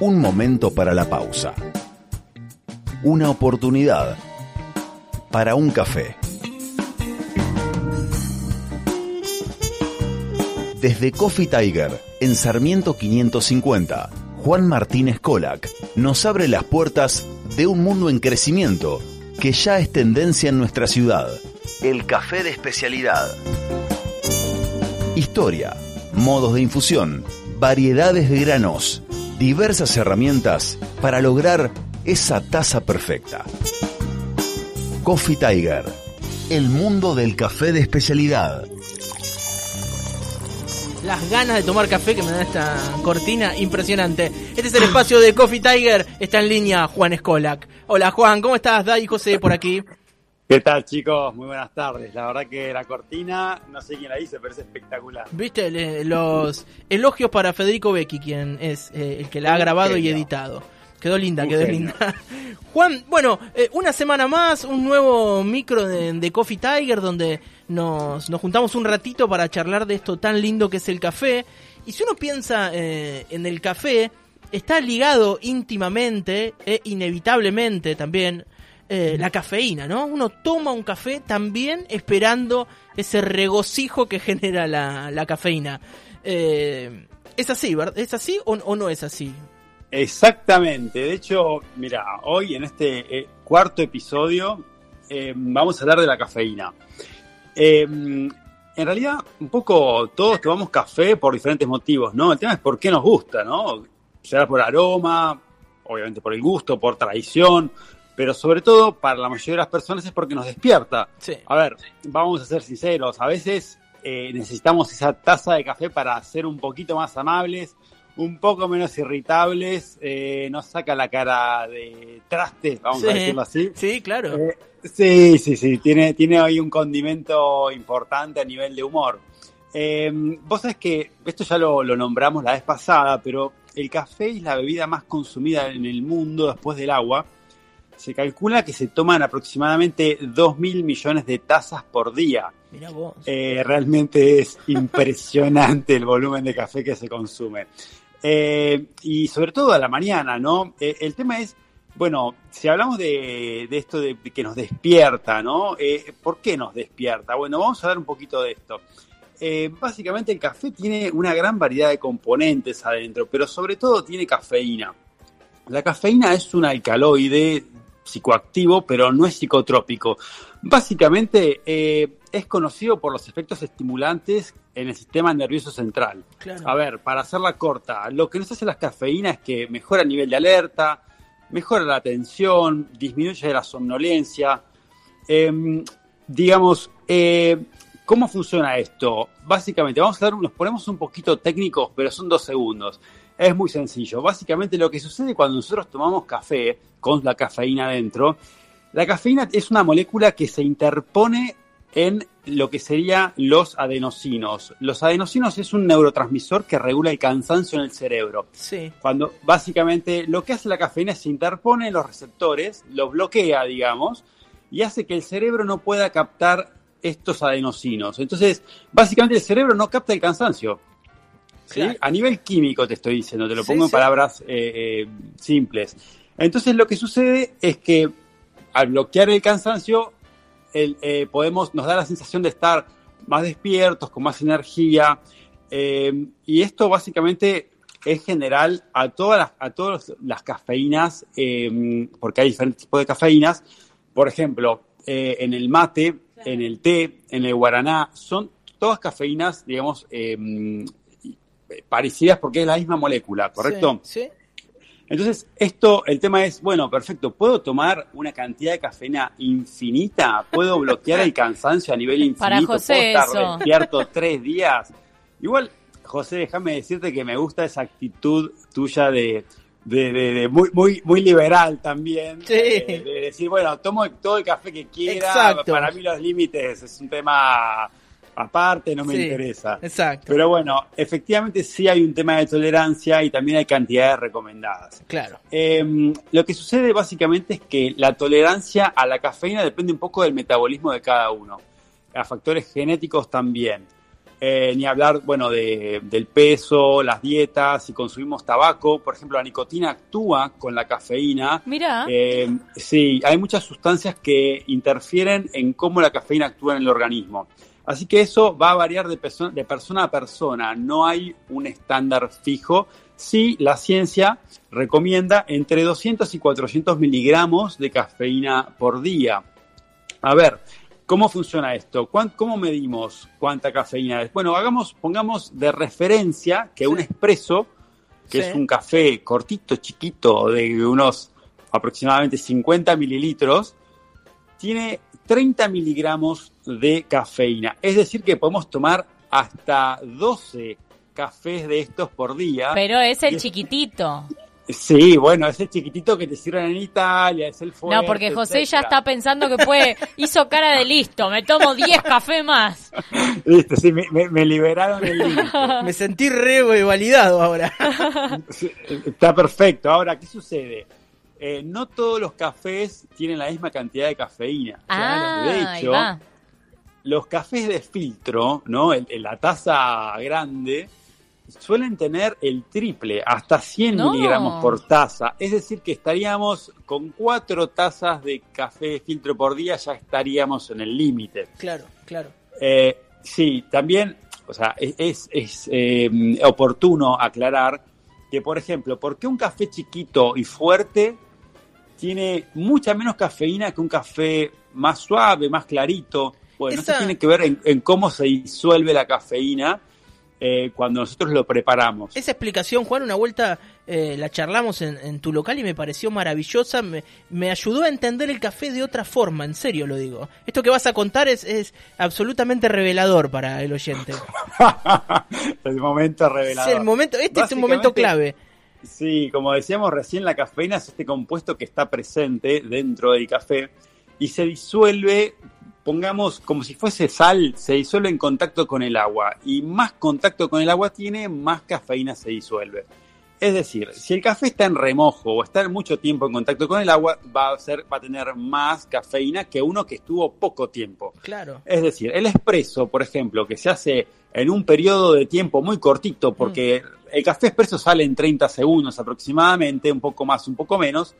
Un momento para la pausa. Una oportunidad para un café. Desde Coffee Tiger, en Sarmiento 550, Juan Martínez Colac nos abre las puertas de un mundo en crecimiento que ya es tendencia en nuestra ciudad. El café de especialidad. Historia, modos de infusión, variedades de granos, diversas herramientas para lograr esa taza perfecta. Coffee Tiger, el mundo del café de especialidad. Las ganas de tomar café que me da esta cortina, impresionante. Este es el espacio de Coffee Tiger, está en línea Juan Escolac. Hola Juan, ¿cómo estás? Dai José por aquí. ¿Qué tal chicos? Muy buenas tardes. La verdad que la cortina, no sé quién la hizo, pero es espectacular. Viste Le- los elogios para Federico Becchi, quien es eh, el que la ha grabado y editado. Quedó linda, quedó linda. Juan, bueno, eh, una semana más, un nuevo micro de, de Coffee Tiger donde nos, nos juntamos un ratito para charlar de esto tan lindo que es el café. Y si uno piensa eh, en el café, está ligado íntimamente e inevitablemente también eh, la cafeína, ¿no? Uno toma un café también esperando ese regocijo que genera la, la cafeína. Eh, ¿Es así, verdad? ¿Es así o, o no es así? Exactamente. De hecho, mira, hoy en este eh, cuarto episodio vamos a hablar de la cafeína. Eh, en realidad, un poco todos tomamos café por diferentes motivos, ¿no? El tema es por qué nos gusta, ¿no? Será por aroma, obviamente por el gusto, por tradición, pero sobre todo para la mayoría de las personas es porque nos despierta. Sí. A ver, vamos a ser sinceros, a veces eh, necesitamos esa taza de café para ser un poquito más amables, un poco menos irritables, eh, nos saca la cara de traste, vamos a decirlo así. Sí, claro. Eh, sí, sí, sí, tiene, tiene ahí un condimento importante a nivel de humor. Eh, vos sabés que esto ya lo, lo nombramos la vez pasada, pero el café es la bebida más consumida en el mundo después del agua. Se calcula que se toman aproximadamente 2 mil millones de tazas por día. Mirá vos. Eh, realmente es impresionante el volumen de café que se consume. Eh, y sobre todo a la mañana, ¿no? Eh, el tema es, bueno, si hablamos de, de esto de, que nos despierta, ¿no? ¿Por qué nos despierta? Bueno, vamos a hablar un poquito de esto. Básicamente el café tiene una gran variedad de componentes adentro, pero sobre todo tiene cafeína. La cafeína es un alcaloide psicoactivo, pero no es psicotrópico. Básicamente eh, es conocido por los efectos estimulantes en el sistema nervioso central. Claro. A ver, para hacerla corta, lo que nos hace la cafeína es que mejora el nivel de alerta, mejora la atención, disminuye la somnolencia. Em, digamos, eh, ¿cómo funciona esto? Básicamente, vamos a dar, nos ponemos un poquito técnicos, pero son dos segundos. Es muy sencillo. Básicamente lo que sucede cuando nosotros tomamos café con la cafeína dentro, la cafeína es una molécula que se interpone en lo que serían los adenosinos. Los adenosinos es un neurotransmisor que regula el cansancio en el cerebro. Sí. Cuando básicamente lo que hace la cafeína es se interpone en los receptores, los bloquea, digamos, y hace que el cerebro no pueda captar estos adenosinos. Entonces, básicamente el cerebro no capta el cansancio. ¿Sí? Claro. A nivel químico te estoy diciendo, te lo Sí, pongo en sí. palabras eh, eh, simples. Entonces lo que sucede es que al bloquear el cansancio, el, eh, podemos, nos da la sensación de estar más despiertos, con más energía. eh, y esto básicamente es general a todas las, a todas las cafeínas, eh, porque hay diferentes tipos de cafeínas. Por ejemplo, eh, en el mate, en el té, en el guaraná, son todas cafeínas, digamos, parecidas porque es la misma molécula, ¿correcto? Sí. sí. Entonces, esto, el tema es, bueno, perfecto, ¿puedo tomar una cantidad de cafeína infinita? ¿Puedo bloquear el cansancio a nivel infinito? Para José, ¿Puedo estar eso. despierto tres días? Igual, José, déjame decirte que me gusta esa actitud tuya de, de, de- de muy, muy, muy liberal también. Sí. De, de decir, bueno, tomo todo el café que quiera. Exacto. Para mí los límites es un tema aparte, no me Sí, interesa. Exacto. Pero bueno, efectivamente sí hay un tema de tolerancia y también hay cantidades recomendadas. Claro. Eh, lo que sucede básicamente es que la tolerancia a la cafeína depende un poco del metabolismo de cada uno, a factores genéticos también. Eh, ni hablar, bueno, de, del peso, las dietas, si consumimos tabaco. Por ejemplo, la nicotina actúa con la cafeína. Mira. Eh, sí, hay muchas sustancias que interfieren en cómo la cafeína actúa en el organismo. Así que eso va a variar de, perso- de persona a persona. No hay un estándar fijo. Sí, la ciencia recomienda entre 200 y 400 miligramos de cafeína por día. A ver, ¿cómo funciona esto? ¿Cuán- ¿Cómo medimos cuánta cafeína es? Bueno, hagamos, pongamos de referencia que un espresso, que Sí. es un café cortito, chiquito, de unos aproximadamente 50 mililitros, tiene 30 miligramos de cafeína. Es decir, que podemos tomar hasta 12 cafés de estos por día. Pero es el es- chiquitito. Sí, bueno, ese chiquitito que te sirven en Italia, es el fuerte, No, porque José ya está pensando que puede, hizo cara de listo, me tomo 10 cafés más. Viste, sí, me, me- me liberaron el límite. Me sentí re validado ahora. Está perfecto. Ahora, ¿qué sucede? Eh, no todos los cafés tienen la misma cantidad de cafeína. Ah, de hecho, los cafés de filtro, ¿no? El- el- la taza grande, suelen tener el triple, hasta 100 No. miligramos por taza. Es decir, que estaríamos con cuatro tazas de café de filtro por día, ya estaríamos en el límite. Claro, claro. Eh, sí, también, o sea, es, es- es, eh, oportuno aclarar que, por ejemplo, ¿por qué un café chiquito y fuerte tiene mucha menos cafeína que un café más suave, más clarito? Bueno, Esa- eso tiene que ver en, en cómo se disuelve la cafeína eh, cuando nosotros lo preparamos. Esa explicación, Juan, una vuelta eh, la charlamos en, en tu local y me pareció maravillosa. Me, me ayudó a entender el café de otra forma, en serio lo digo. Esto que vas a contar es, es absolutamente revelador para el oyente. el momento Es revelador. el momento, este es un momento clave. Sí, como decíamos recién, la cafeína es este compuesto que está presente dentro del café y se disuelve, pongamos como si fuese sal, se disuelve en contacto con el agua y más contacto con el agua tiene, más cafeína se disuelve. Es decir, si el café está en remojo o está mucho tiempo en contacto con el agua, va a, ser, va a tener más cafeína que uno que estuvo poco tiempo. Claro. Es decir, el expreso, por ejemplo, que se hace en un periodo de tiempo muy cortito, porque el café expreso sale en 30 segundos aproximadamente, un poco más, un poco menos,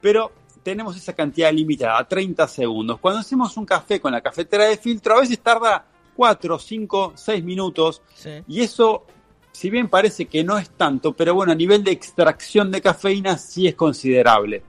pero tenemos esa cantidad limitada, 30 segundos. Cuando hacemos un café con la cafetera de filtro, a veces tarda 4, 5, 6 minutos, Sí. y eso, si bien parece que no es tanto, pero bueno, a nivel de extracción de cafeína sí es considerable.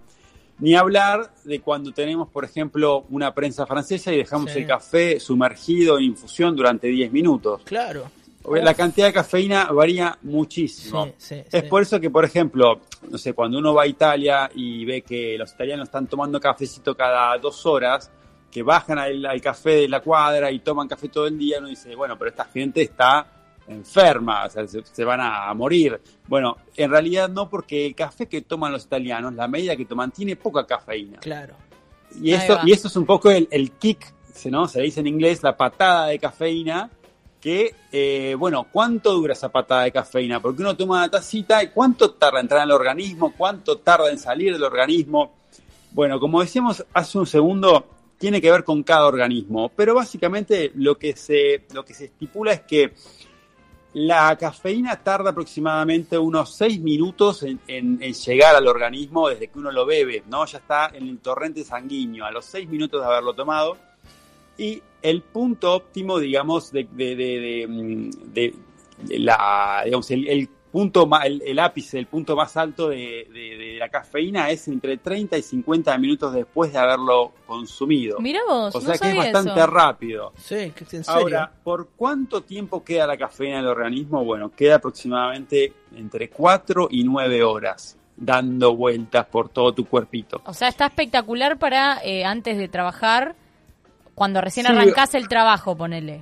Ni hablar de cuando tenemos, por ejemplo, una prensa francesa y dejamos Sí. el café sumergido en infusión durante 10 minutos. Claro. La cantidad de cafeína varía muchísimo. Sí, sí, Es sí. por eso que, por ejemplo, no sé, cuando uno va a Italia y ve que los italianos están tomando cafecito cada dos horas, que bajan al, al café de la cuadra y toman café todo el día, uno dice, bueno, pero esta gente está enferma, o sea, se, se van a morir. Bueno, en realidad no, porque el café que toman los italianos, la medida que toman, tiene poca cafeína. Claro. Y Ahí eso, va. y eso es un poco el, el kick, ¿no? Se dice en inglés la patada de cafeína, que, eh, bueno, ¿cuánto dura esa patada de cafeína? Porque uno toma una tacita y ¿cuánto tarda en entrar al organismo? ¿Cuánto tarda en salir del organismo? Bueno, como decíamos hace un segundo, tiene que ver con cada organismo, pero básicamente lo que se, lo que se estipula es que la cafeína tarda aproximadamente unos 6 minutos en, en- en llegar al organismo desde que uno lo bebe, ¿no? Ya está en el torrente sanguíneo a los 6 minutos de haberlo tomado. Y el punto óptimo, digamos, de, de- de- de, mm, de- de la, digamos, el, el punto ma- el, el ápice, el punto más alto de, de- de la cafeína es entre 30 y 50 minutos después de haberlo consumido. Mirá vos, o no sea que es bastante eso. rápido. Sí, que- en serio. Ahora, ¿por cuánto tiempo queda la cafeína en el organismo? Bueno, queda aproximadamente entre 4 y 9 horas dando vueltas por todo tu cuerpito. O sea, está espectacular para eh, antes de trabajar, cuando recién Sí. arrancás el trabajo, ponele.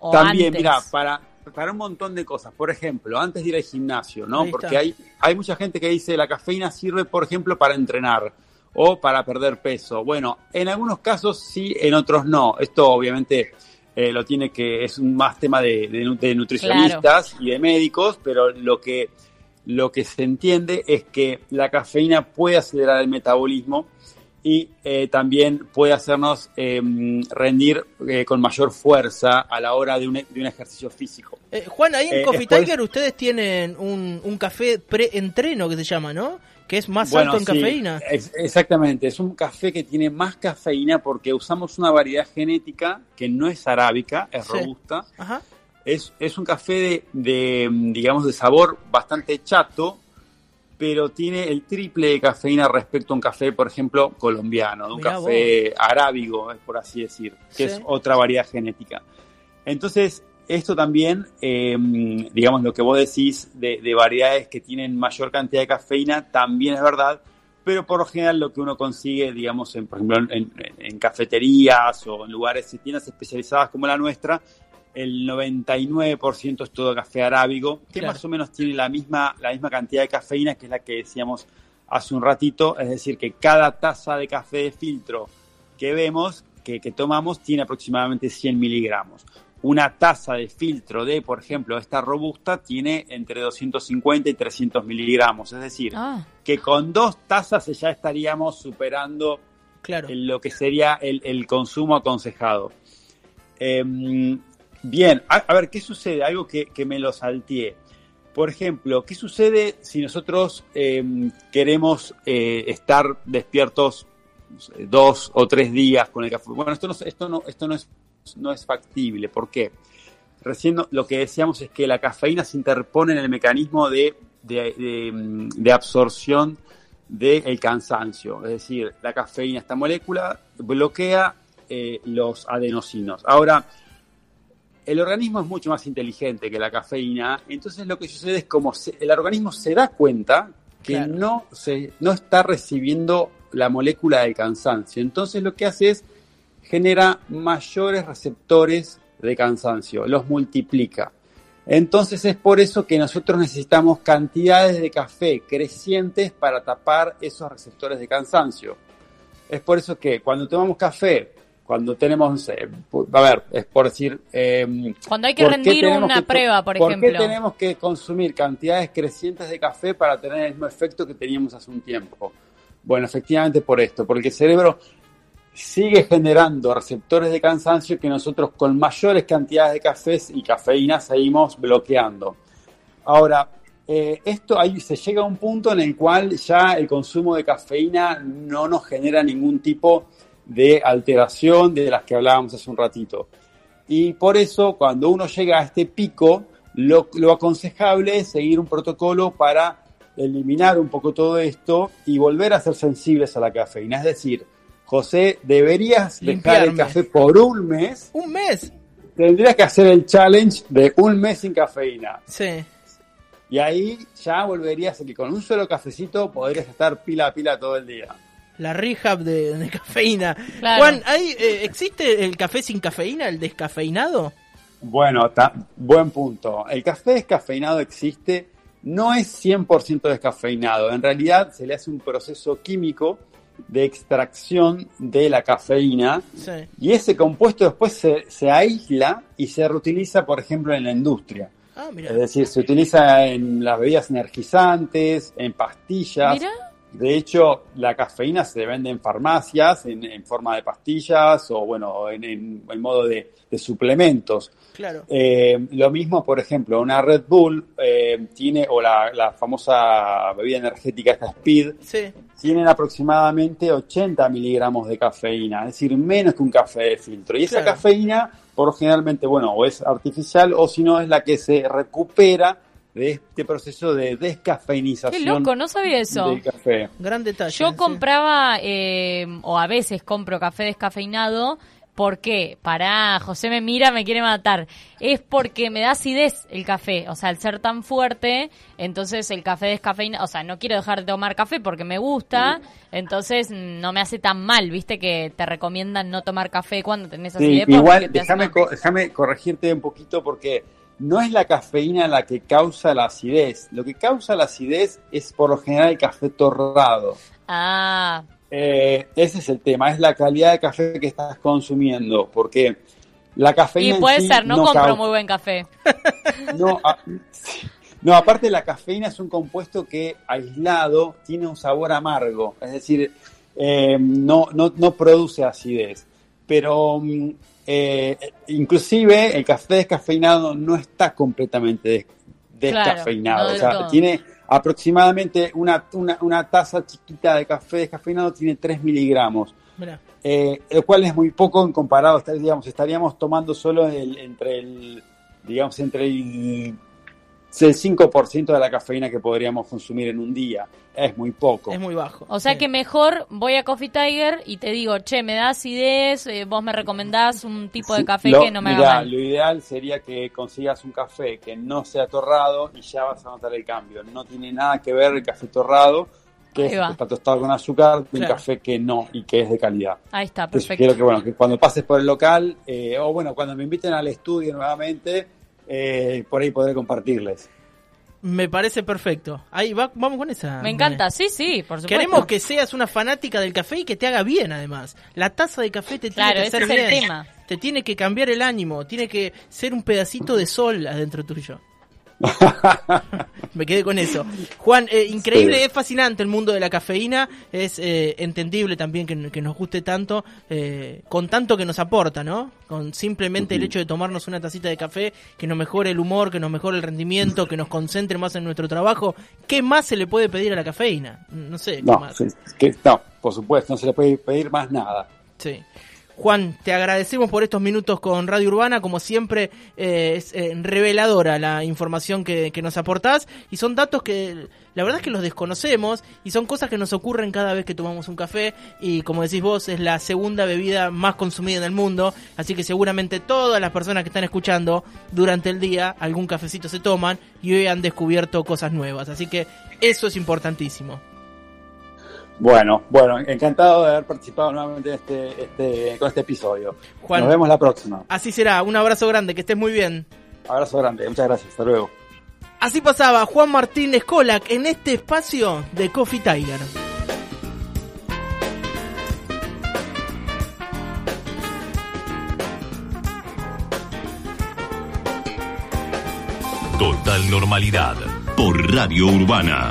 O También, antes. mira, para, para un montón de cosas. Por ejemplo, antes de ir al gimnasio, ¿no? Porque hay, hay mucha gente que dice la cafeína sirve, por ejemplo, para entrenar o para perder peso. Bueno, en algunos casos sí, en otros no. Esto obviamente eh, lo tiene que, es un más tema de, de nutricionistas y de médicos, pero lo que, lo que se entiende es que la cafeína puede acelerar el metabolismo y eh, también puede hacernos eh, rendir eh, con mayor fuerza a la hora de un, de un ejercicio físico. Eh, Juan, ahí en Coffee después- Tiger ustedes tienen un, un café pre-entreno que se llama, ¿no? Que es más Bueno, alto en sí, cafeína. ex- exactamente, es un café que tiene más cafeína porque usamos una variedad genética que no es arábica, es Sí. robusta. Ajá. Es, es un café de, de, digamos, de sabor bastante chato, pero tiene el triple de cafeína respecto a un café, por ejemplo, colombiano, de un Mirá café arábigo, eh, por así decir, que Sí. es otra variedad genética. Entonces, esto también, eh, digamos, lo que vos decís de, de variedades que tienen mayor cantidad de cafeína, también es verdad, pero por lo general lo que uno consigue, digamos, en, por ejemplo, en, en- cafeterías o en lugares, en tiendas especializadas como la nuestra, el 99% es todo café arábigo, que Claro. más o menos tiene la misma, la misma cantidad de cafeína que es la que decíamos hace un ratito, es decir, que cada taza de café de filtro que vemos, que, que tomamos, tiene aproximadamente 100 miligramos. Una taza de filtro de, por ejemplo, esta robusta tiene entre 250 y 300 miligramos, es decir, Ah, que con dos tazas ya estaríamos superando Claro. lo que sería el, el consumo aconsejado. Em, bien, a, ver, ¿qué sucede? Algo que, que me lo salteé. Por ejemplo, ¿qué sucede si nosotros em, queremos eh, estar despiertos dos o tres días con el café? Bueno, esto no, esto no, esto no, es, no es factible. ¿Por qué? Recién lo que decíamos es que la cafeína se interpone en el mecanismo de, de- de, de absorción del cansancio. Es decir, la cafeína, esta molécula, bloquea eh, los adenosinos. Ahora, el organismo es mucho más inteligente que la cafeína, entonces lo que sucede es como se- el organismo se da cuenta que Claro. no, se, no está recibiendo la molécula del cansancio. Entonces lo que hace es genera mayores receptores de cansancio, los multiplica. Entonces es por eso que nosotros necesitamos cantidades de café crecientes para tapar esos receptores de cansancio. Es por eso que cuando tomamos café, cuando tenemos, a ver, es por decir... eh, cuando hay que ¿por rendir una que- prueba, por, ¿Por ejemplo. qué tenemos que consumir cantidades crecientes de café para tener el mismo efecto que teníamos hace un tiempo? Bueno, efectivamente por esto, porque el cerebro sigue generando receptores de cansancio que nosotros con mayores cantidades de cafés y cafeína seguimos bloqueando. Ahora, eh, esto ahí se llega a un punto en el cual ya el consumo de cafeína no nos genera ningún tipo de alteración de las que hablábamos hace un ratito. Y por eso, cuando uno llega a este pico, lo, lo aconsejable es seguir un protocolo para eliminar un poco todo esto y volver a ser sensibles a la cafeína. Es decir, José, deberías dejar el café por un mes. Un mes. Tendrías que hacer el challenge de un mes sin cafeína. Sí. Y ahí ya volverías a que con un solo cafecito podrías estar pila a pila todo el día. La rehab de, de cafeína. Claro. Juan, ¿hay, eh, ¿existe el café sin cafeína, el descafeinado? Bueno, ta- buen punto. El café descafeinado existe, no es 100% descafeinado. En realidad se le hace un proceso químico de extracción de la cafeína Sí. y ese compuesto después se, se aísla y se reutiliza, por ejemplo, en la industria. Ah, mira. Es decir, se utiliza en las bebidas energizantes, en pastillas. Mira, De hecho, la cafeína se vende en farmacias en, en forma de pastillas o, bueno, en, en- en modo de, de suplementos. Claro. Eh, lo mismo, por ejemplo, una Red Bull eh, tiene, o la, la famosa bebida energética, esta Speed, Sí. tienen aproximadamente 80 miligramos de cafeína, es decir, menos que un café de filtro. Y esa cafeína, por generalmente, bueno, o es artificial o si no es la que se recupera de este proceso de qué descafeinización loco, no sabía eso. del café. Gran detalle. Yo sí. compraba, eh, o a veces compro café descafeinado. ¿Por qué? Pará, José me mira, me quiere matar. Es porque me da acidez el café. O sea, al ser tan fuerte, entonces el café descafeinado. O sea, no quiero dejar de tomar café porque me gusta. Entonces no me hace tan mal. Viste que te recomiendan no tomar café cuando tenés Sí, acidez. porque igual, déjame, co- déjame corregirte un poquito porque no es la cafeína la que causa la acidez. Lo que causa la acidez es por lo general el café torrado. Ah, Eh, ese es el tema, es la calidad de café que estás consumiendo, porque la cafeína y puede sí ser, no, compro muy buen café. no, a- no, aparte la cafeína es un compuesto que aislado tiene un sabor amargo, es decir, eh, no, no, no produce acidez. Pero mm, eh, inclusive el café descafeinado no está completamente des- descafeinado. no o sea, todo. tiene aproximadamente una, una, una taza chiquita de café descafeinado, tiene 3 miligramos. Eh, lo cual es muy poco en comparado, digamos, estaríamos tomando solo el- entre el, digamos, entre el, el 5% de la cafeína que podríamos consumir en un día. Es muy poco. Es muy bajo. O sea Sí. que mejor voy a Coffee Tiger y te digo, che, me da acidez, eh, vos me recomendás un tipo de Sí, café lo- que no me mirá, haga mal. Lo ideal sería que consigas un café que no sea torrado y ya vas a notar el cambio. No tiene nada que ver el café torrado, que es, está tostado con azúcar, de un café que no y que es de calidad. Ahí está, perfecto. sugiero que, bueno, que cuando pases por el local, eh, o bueno, cuando me inviten al estudio nuevamente, eh, por ahí podré compartirles. Me parece perfecto. Ahí va, vamos con esa. Me encanta, sí, sí, por supuesto. Queremos que seas una fanática del café y que te haga bien, además. La taza de café te tiene Claro, que ese hacer es el bien. tema. Te tiene que cambiar el ánimo. Tiene que ser un pedacito de sol adentro tuyo. Me quedé con eso. Juan, eh, increíble, Sí. es fascinante el mundo de la cafeína. Es eh, entendible también que, que nos guste tanto, eh, con tanto que nos aporta, ¿no? Con simplemente el hecho de tomarnos una tacita de café que nos mejore el humor, que nos mejore el rendimiento, que nos concentre más en nuestro trabajo. ¿Qué más se le puede pedir a la cafeína? No sé, ¿qué No, más? que- no, por supuesto, no se le puede pedir más nada. Sí. Juan, te agradecemos por estos minutos con Radio Urbana. Como siempre, eh, es eh, reveladora la información que, que nos aportás. Y son datos que la verdad es que los desconocemos. Y son cosas que nos ocurren cada vez que tomamos un café. Y como decís vos, es la segunda bebida más consumida en el mundo. Así que seguramente todas las personas que están escuchando durante el día algún cafecito se toman. Y hoy han descubierto cosas nuevas. Así que eso es importantísimo. Bueno, bueno, encantado de haber participado nuevamente en este, este, con este episodio. Juan. Nos vemos la próxima. Así será. Un abrazo grande. Que estés muy bien. Abrazo grande, muchas gracias, hasta luego. Así pasaba Juan Martínez Colac en este espacio de Coffee Tiger. Total normalidad por Radio Urbana.